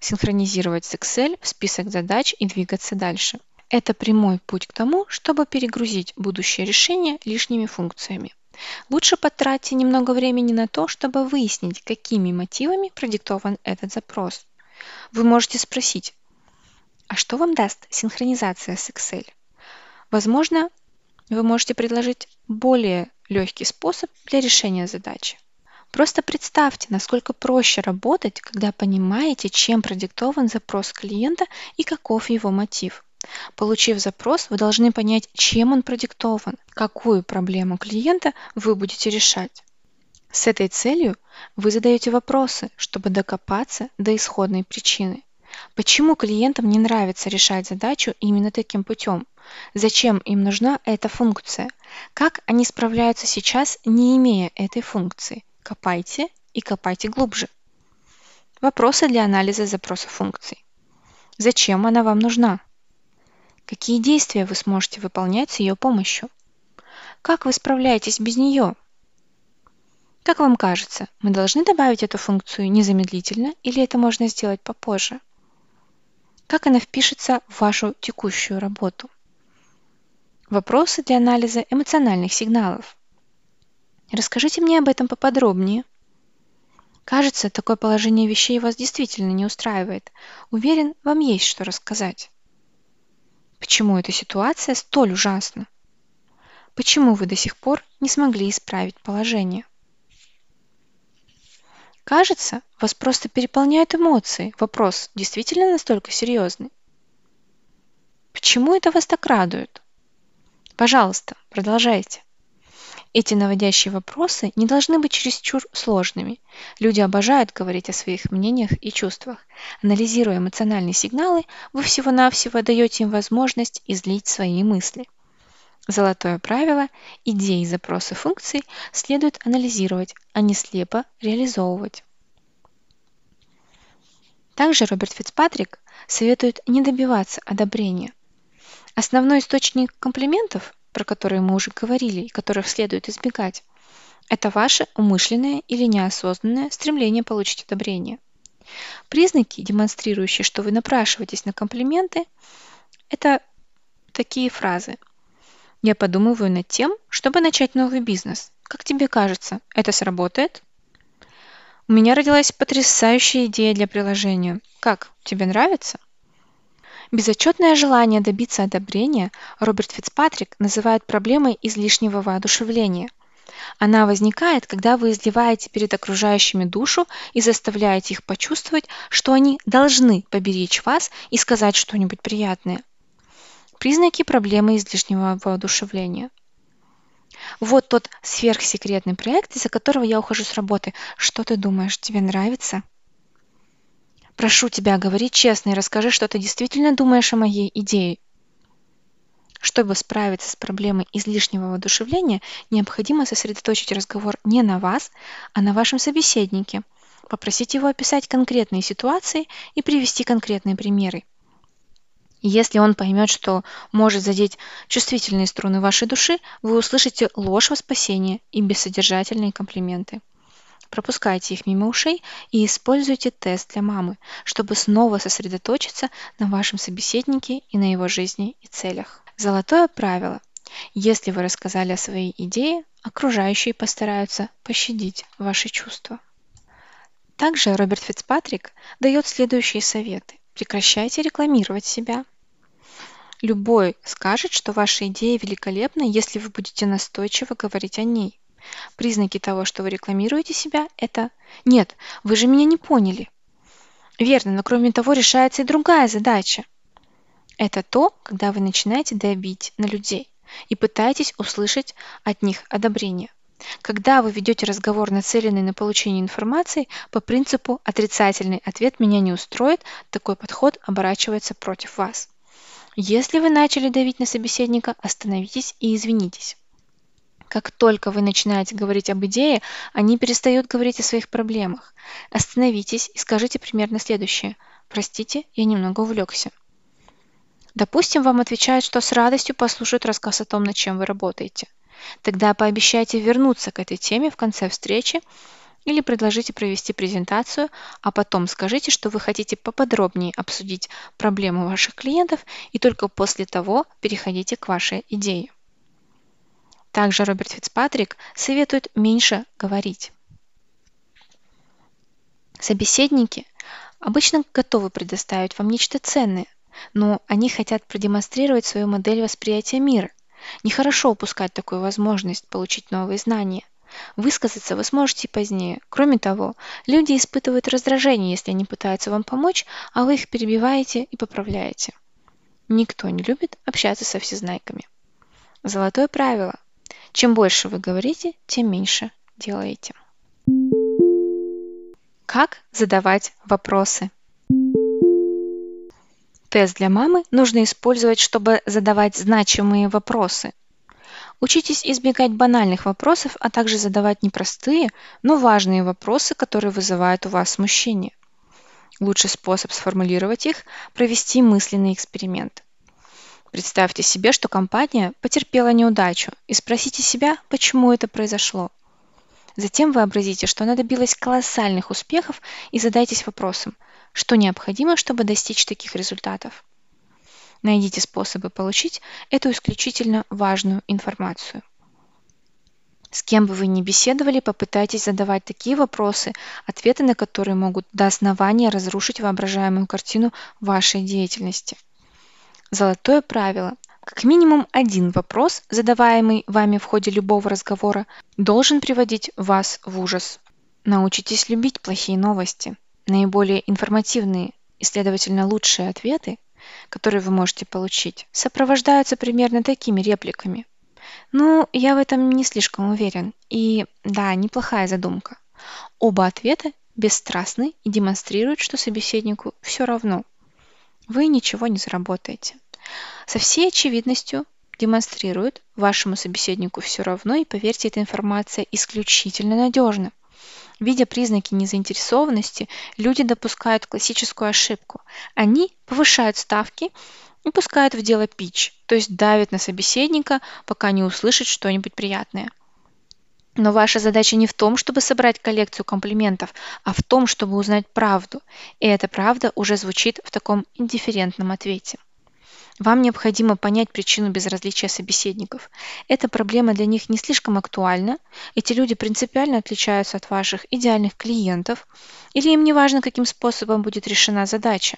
синхронизировать с Excel в список задач и двигаться дальше. Это прямой путь к тому, чтобы перегрузить будущее решение лишними функциями. Лучше потратьте немного времени на то, чтобы выяснить, какими мотивами продиктован этот запрос. Вы можете спросить, а что вам даст синхронизация с Excel? Возможно, вы можете предложить более легкий способ для решения задачи. Просто представьте, насколько проще работать, когда понимаете, чем продиктован запрос клиента и каков его мотив. Получив запрос, вы должны понять, чем он продиктован, какую проблему клиента вы будете решать. С этой целью вы задаете вопросы, чтобы докопаться до исходной причины. Почему клиентам не нравится решать задачу именно таким путем? Зачем им нужна эта функция? Как они справляются сейчас, не имея этой функции? Копайте и копайте глубже. Вопросы для анализа запроса функций. Зачем она вам нужна? Какие действия вы сможете выполнять с ее помощью? Как вы справляетесь без нее? Как вам кажется, мы должны добавить эту функцию незамедлительно или это можно сделать попозже? Как она впишется в вашу текущую работу? Вопросы для анализа эмоциональных сигналов. Расскажите мне об этом поподробнее. Кажется, такое положение вещей вас действительно не устраивает. Уверен, вам есть что рассказать. Почему эта ситуация столь ужасна? Почему вы до сих пор не смогли исправить положение? Кажется, вас просто переполняют эмоции. Вопрос действительно настолько серьезный? Почему это вас так радует? Пожалуйста, продолжайте. Эти наводящие вопросы не должны быть чересчур сложными. Люди обожают говорить о своих мнениях и чувствах. Анализируя эмоциональные сигналы, вы всего-навсего даете им возможность излить свои мысли. Золотое правило – идеи запросы функций следует анализировать, а не слепо реализовывать. Также Роберт Фицпатрик советует не добиваться одобрения. Основной источник комплиментов про которые мы уже говорили и которых следует избегать, это ваше умышленное или неосознанное стремление получить одобрение. Признаки, демонстрирующие, что вы напрашиваетесь на комплименты, это такие фразы. Я подумываю над тем, чтобы начать новый бизнес. Как тебе кажется, это сработает? У меня родилась потрясающая идея для приложения. Как, тебе нравится? Безотчетное желание добиться одобрения Роберт Фицпатрик называет проблемой излишнего воодушевления. Она возникает, когда вы изливаете перед окружающими душу и заставляете их почувствовать, что они должны поберечь вас и сказать что-нибудь приятное. Признаки проблемы излишнего воодушевления. Вот тот сверхсекретный проект, из-за которого я ухожу с работы. Что ты думаешь, тебе нравится? Прошу тебя, говори честно и расскажи, что ты действительно думаешь о моей идее. Чтобы справиться с проблемой излишнего воодушевления, необходимо сосредоточить разговор не на вас, а на вашем собеседнике, попросить его описать конкретные ситуации и привести конкретные примеры. Если он поймет, что может задеть чувствительные струны вашей души, вы услышите ложь во спасение и бессодержательные комплименты. Пропускайте их мимо ушей и используйте тест для мамы, чтобы снова сосредоточиться на вашем собеседнике и на его жизни и целях. Золотое правило. Если вы рассказали о своей идее, окружающие постараются пощадить ваши чувства. Также Роберт Фицпатрик дает следующие советы. Прекращайте рекламировать себя. Любой скажет, что ваша идея великолепна, если вы будете настойчиво говорить о ней. Признаки того, что вы рекламируете себя, это «нет, вы же меня не поняли». Верно, но кроме того решается и другая задача. Это то, когда вы начинаете давить на людей и пытаетесь услышать от них одобрение. Когда вы ведете разговор, нацеленный на получение информации, по принципу «отрицательный ответ меня не устроит», такой подход оборачивается против вас. Если вы начали давить на собеседника, остановитесь и извинитесь. Как только вы начинаете говорить об идее, они перестают говорить о своих проблемах. Остановитесь и скажите примерно следующее. Простите, я немного увлекся. Допустим, вам отвечают, что с радостью послушают рассказ о том, над чем вы работаете. Тогда пообещайте вернуться к этой теме в конце встречи или предложите провести презентацию, а потом скажите, что вы хотите поподробнее обсудить проблему ваших клиентов и только после того переходите к вашей идее. Также Роберт Фицпатрик советует меньше говорить. Собеседники обычно готовы предоставить вам нечто ценное, но они хотят продемонстрировать свою модель восприятия мира. Нехорошо упускать такую возможность получить новые знания. Высказаться вы сможете позднее. Кроме того, люди испытывают раздражение, если они пытаются вам помочь, а вы их перебиваете и поправляете. Никто не любит общаться со всезнайками. Золотое правило. Чем больше вы говорите, тем меньше делаете. Как задавать вопросы? Тест для мамы нужно использовать, чтобы задавать значимые вопросы, Учитесь избегать банальных вопросов, а также задавать непростые, но важные вопросы, которые вызывают у вас смущение. Лучший способ сформулировать их – провести мысленный эксперимент. Представьте себе, что компания потерпела неудачу и спросите себя, почему это произошло. Затем вообразите, что она добилась колоссальных успехов и задайтесь вопросом, что необходимо, чтобы достичь таких результатов. Найдите способы получить эту исключительно важную информацию. С кем бы вы ни беседовали, попытайтесь задавать такие вопросы, ответы на которые могут до основания разрушить воображаемую картину вашей деятельности. Золотое правило. Как минимум один вопрос, задаваемый вами в ходе любого разговора, должен приводить вас в ужас. Научитесь любить плохие новости. Наиболее информативные и, следовательно, лучшие ответы которые вы можете получить, сопровождаются примерно такими репликами. Ну, я в этом не слишком уверен. И да, неплохая задумка. Оба ответа бесстрастны и демонстрируют, что собеседнику все равно. Вы ничего не заработаете. Со всей очевидностью демонстрируют вашему собеседнику все равно, и поверьте, эта информация исключительно надежна. Видя признаки незаинтересованности, люди допускают классическую ошибку. Они повышают ставки и пускают в дело пич, то есть давят на собеседника, пока не услышит что-нибудь приятное. Но ваша задача не в том, чтобы собрать коллекцию комплиментов, а в том, чтобы узнать правду. И эта правда уже звучит в таком индифферентном ответе. Вам необходимо понять причину безразличия собеседников. Эта проблема для них не слишком актуальна. Эти люди принципиально отличаются от ваших идеальных клиентов. Или им не важно, каким способом будет решена задача.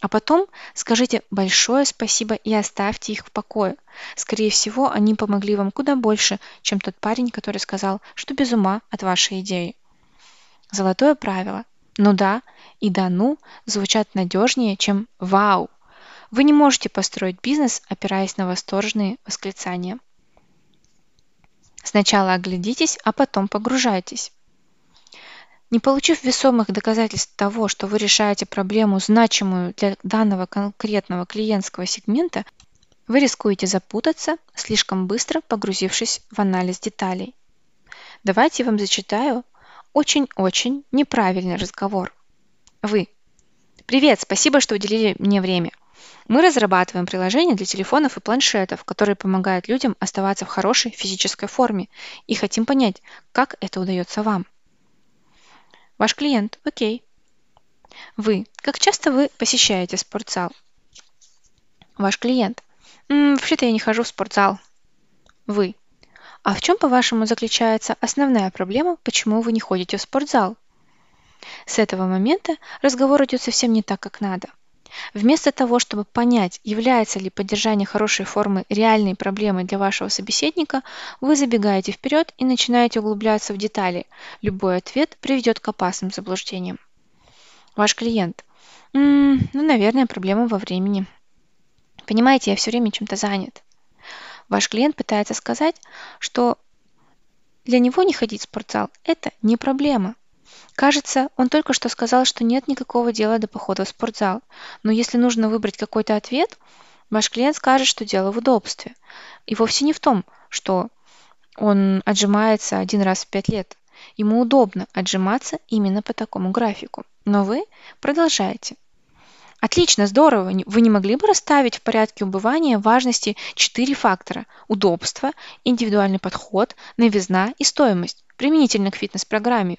А потом скажите большое спасибо и оставьте их в покое. Скорее всего, они помогли вам куда больше, чем тот парень, который сказал, что без ума от вашей идеи. Золотое правило. Ну да и да ну звучат надежнее, чем вау. Вы не можете построить бизнес, опираясь на восторженные восклицания. Сначала оглядитесь, а потом погружайтесь. Не получив весомых доказательств того, что вы решаете проблему, значимую для данного конкретного клиентского сегмента, вы рискуете запутаться, слишком быстро погрузившись в анализ деталей. Давайте я вам зачитаю очень-очень неправильный разговор. Вы. Привет, спасибо, что уделили мне время. Мы разрабатываем приложения для телефонов и планшетов, которые помогают людям оставаться в хорошей физической форме, и хотим понять, как это удается вам. Ваш клиент. Окей. Вы. Как часто вы посещаете спортзал? Ваш клиент. Вообще-то я не хожу в спортзал. Вы. А в чем, по-вашему, заключается основная проблема, почему вы не ходите в спортзал? С этого момента разговор идет совсем не так, как надо – Вместо того, чтобы понять, является ли поддержание хорошей формы реальной проблемой для вашего собеседника, вы забегаете вперед и начинаете углубляться в детали. Любой ответ приведет к опасным заблуждениям. Ваш клиент. М -м, ну, наверное, проблема во времени. Понимаете, я все время чем-то занят. Ваш клиент пытается сказать, что для него не ходить в спортзал – это не проблема. Кажется, он только что сказал, что нет никакого дела до похода в спортзал. Но если нужно выбрать какой-то ответ, ваш клиент скажет, что дело в удобстве. И вовсе не в том, что он отжимается один раз в пять лет. Ему удобно отжиматься именно по такому графику. Но вы продолжаете. Отлично, здорово. Вы не могли бы расставить в порядке убывания важности четыре фактора – удобство, индивидуальный подход, новизна и стоимость, применительно к фитнес-программе.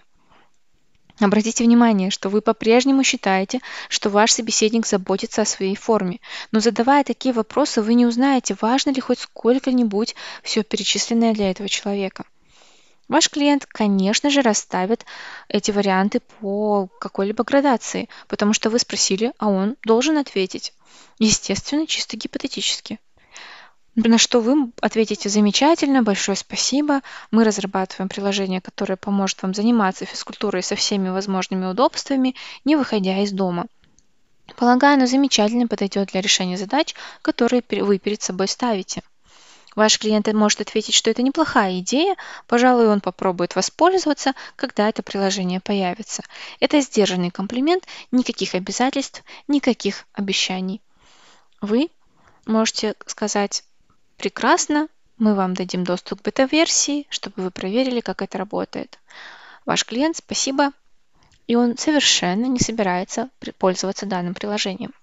Обратите внимание, что вы по-прежнему считаете, что ваш собеседник заботится о своей форме, но задавая такие вопросы, вы не узнаете, важно ли хоть сколько-нибудь все перечисленное для этого человека. Ваш клиент, конечно же, расставит эти варианты по какой-либо градации, потому что вы спросили, а он должен ответить. Естественно, чисто гипотетически. На что вы ответите замечательно, большое спасибо. Мы разрабатываем приложение, которое поможет вам заниматься физкультурой со всеми возможными удобствами, не выходя из дома. Полагаю, оно замечательно подойдет для решения задач, которые вы перед собой ставите. Ваш клиент может ответить, что это неплохая идея, пожалуй, он попробует воспользоваться, когда это приложение появится. Это сдержанный комплимент, никаких обязательств, никаких обещаний. Вы можете сказать Прекрасно, мы вам дадим доступ к бета-версии, чтобы вы проверили, как это работает. Ваш клиент, спасибо, и он совершенно не собирается пользоваться данным приложением.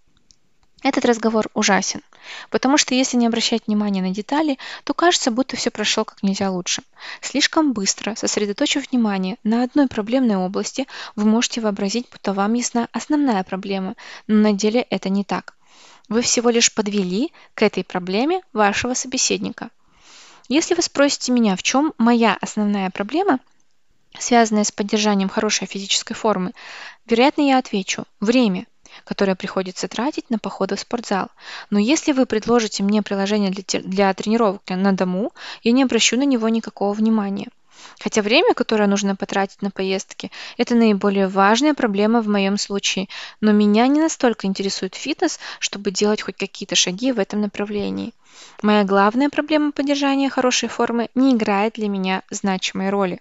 Этот разговор ужасен, потому что если не обращать внимания на детали, то кажется, будто все прошло как нельзя лучше. Слишком быстро, сосредоточив внимание на одной проблемной области, вы можете вообразить, будто вам ясна основная проблема, но на деле это не так. Вы всего лишь подвели к этой проблеме вашего собеседника. Если вы спросите меня, в чем моя основная проблема, связанная с поддержанием хорошей физической формы, вероятно, я отвечу – время, которое приходится тратить на походы в спортзал. Но если вы предложите мне приложение для, для тренировок на дому, я не обращу на него никакого внимания – Хотя время, которое нужно потратить на поездки, это наиболее важная проблема в моем случае, но меня не настолько интересует фитнес, чтобы делать хоть какие-то шаги в этом направлении. Моя главная проблема поддержания хорошей формы не играет для меня значимой роли.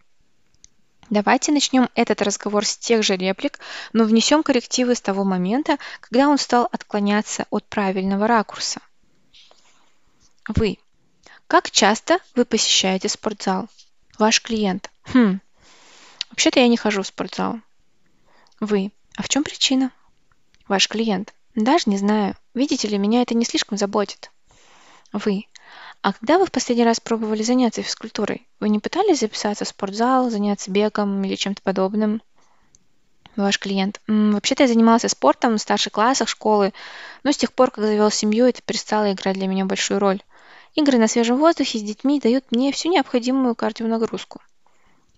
Давайте начнем этот разговор с тех же реплик, но внесем коррективы с того момента, когда он стал отклоняться от правильного ракурса. Вы. Как часто вы посещаете спортзал? Ваш клиент. Хм. Вообще-то я не хожу в спортзал. Вы. А в чем причина? Ваш клиент. Даже не знаю. Видите ли, меня это не слишком заботит. Вы. А когда вы в последний раз пробовали заняться физкультурой? Вы не пытались записаться в спортзал, заняться бегом или чем-то подобным? Ваш клиент. «М, Вообще-то я занимался спортом в старших классах школы, но с тех пор, как завел семью, это перестало играть для меня большую роль. Игры на свежем воздухе с детьми дают мне всю необходимую кардионагрузку.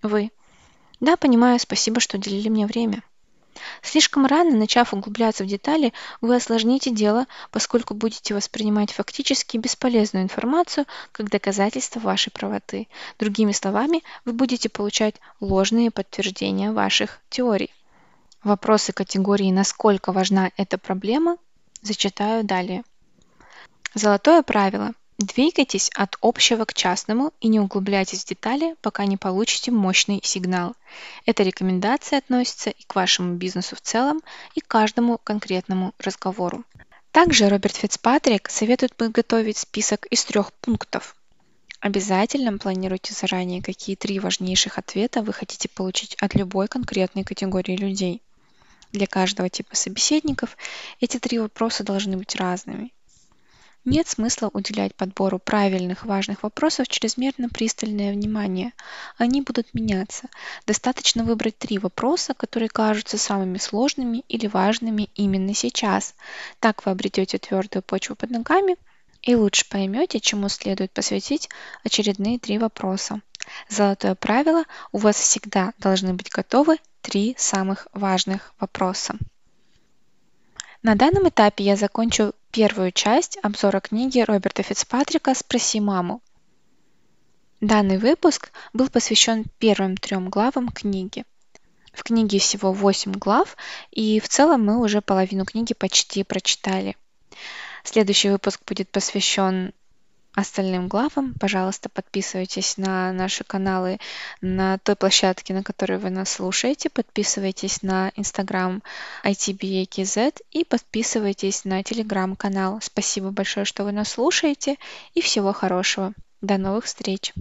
Вы. Да, понимаю, спасибо, что уделили мне время. Слишком рано, начав углубляться в детали, вы осложните дело, поскольку будете воспринимать фактически бесполезную информацию как доказательство вашей правоты. Другими словами, вы будете получать ложные подтверждения ваших теорий. Вопросы категории «Насколько важна эта проблема?» зачитаю далее. Золотое правило. Двигайтесь от общего к частному и не углубляйтесь в детали, пока не получите мощный сигнал. Эта рекомендация относится и к вашему бизнесу в целом, и к каждому конкретному разговору. Также Роберт Фицпатрик советует подготовить список из трех пунктов. Обязательно планируйте заранее, какие три важнейших ответа вы хотите получить от любой конкретной категории людей. Для каждого типа собеседников эти три вопроса должны быть разными. Нет смысла уделять подбору правильных важных вопросов чрезмерно пристальное внимание. Они будут меняться. Достаточно выбрать три вопроса, которые кажутся самыми сложными или важными именно сейчас. Так вы обретете твердую почву под ногами и лучше поймете, чему следует посвятить очередные три вопроса. Золотое правило – у вас всегда должны быть готовы три самых важных вопроса. На данном этапе я закончу первую часть обзора книги Роберта Фицпатрика «Спроси маму». Данный выпуск был посвящен первым трем главам книги. В книге всего 8 глав, и в целом мы уже половину книги почти прочитали. Следующий выпуск будет посвящен остальным главам. Пожалуйста, подписывайтесь на наши каналы на той площадке, на которой вы нас слушаете. Подписывайтесь на Instagram ITBAKZ и подписывайтесь на телеграм-канал. Спасибо большое, что вы нас слушаете и всего хорошего. До новых встреч!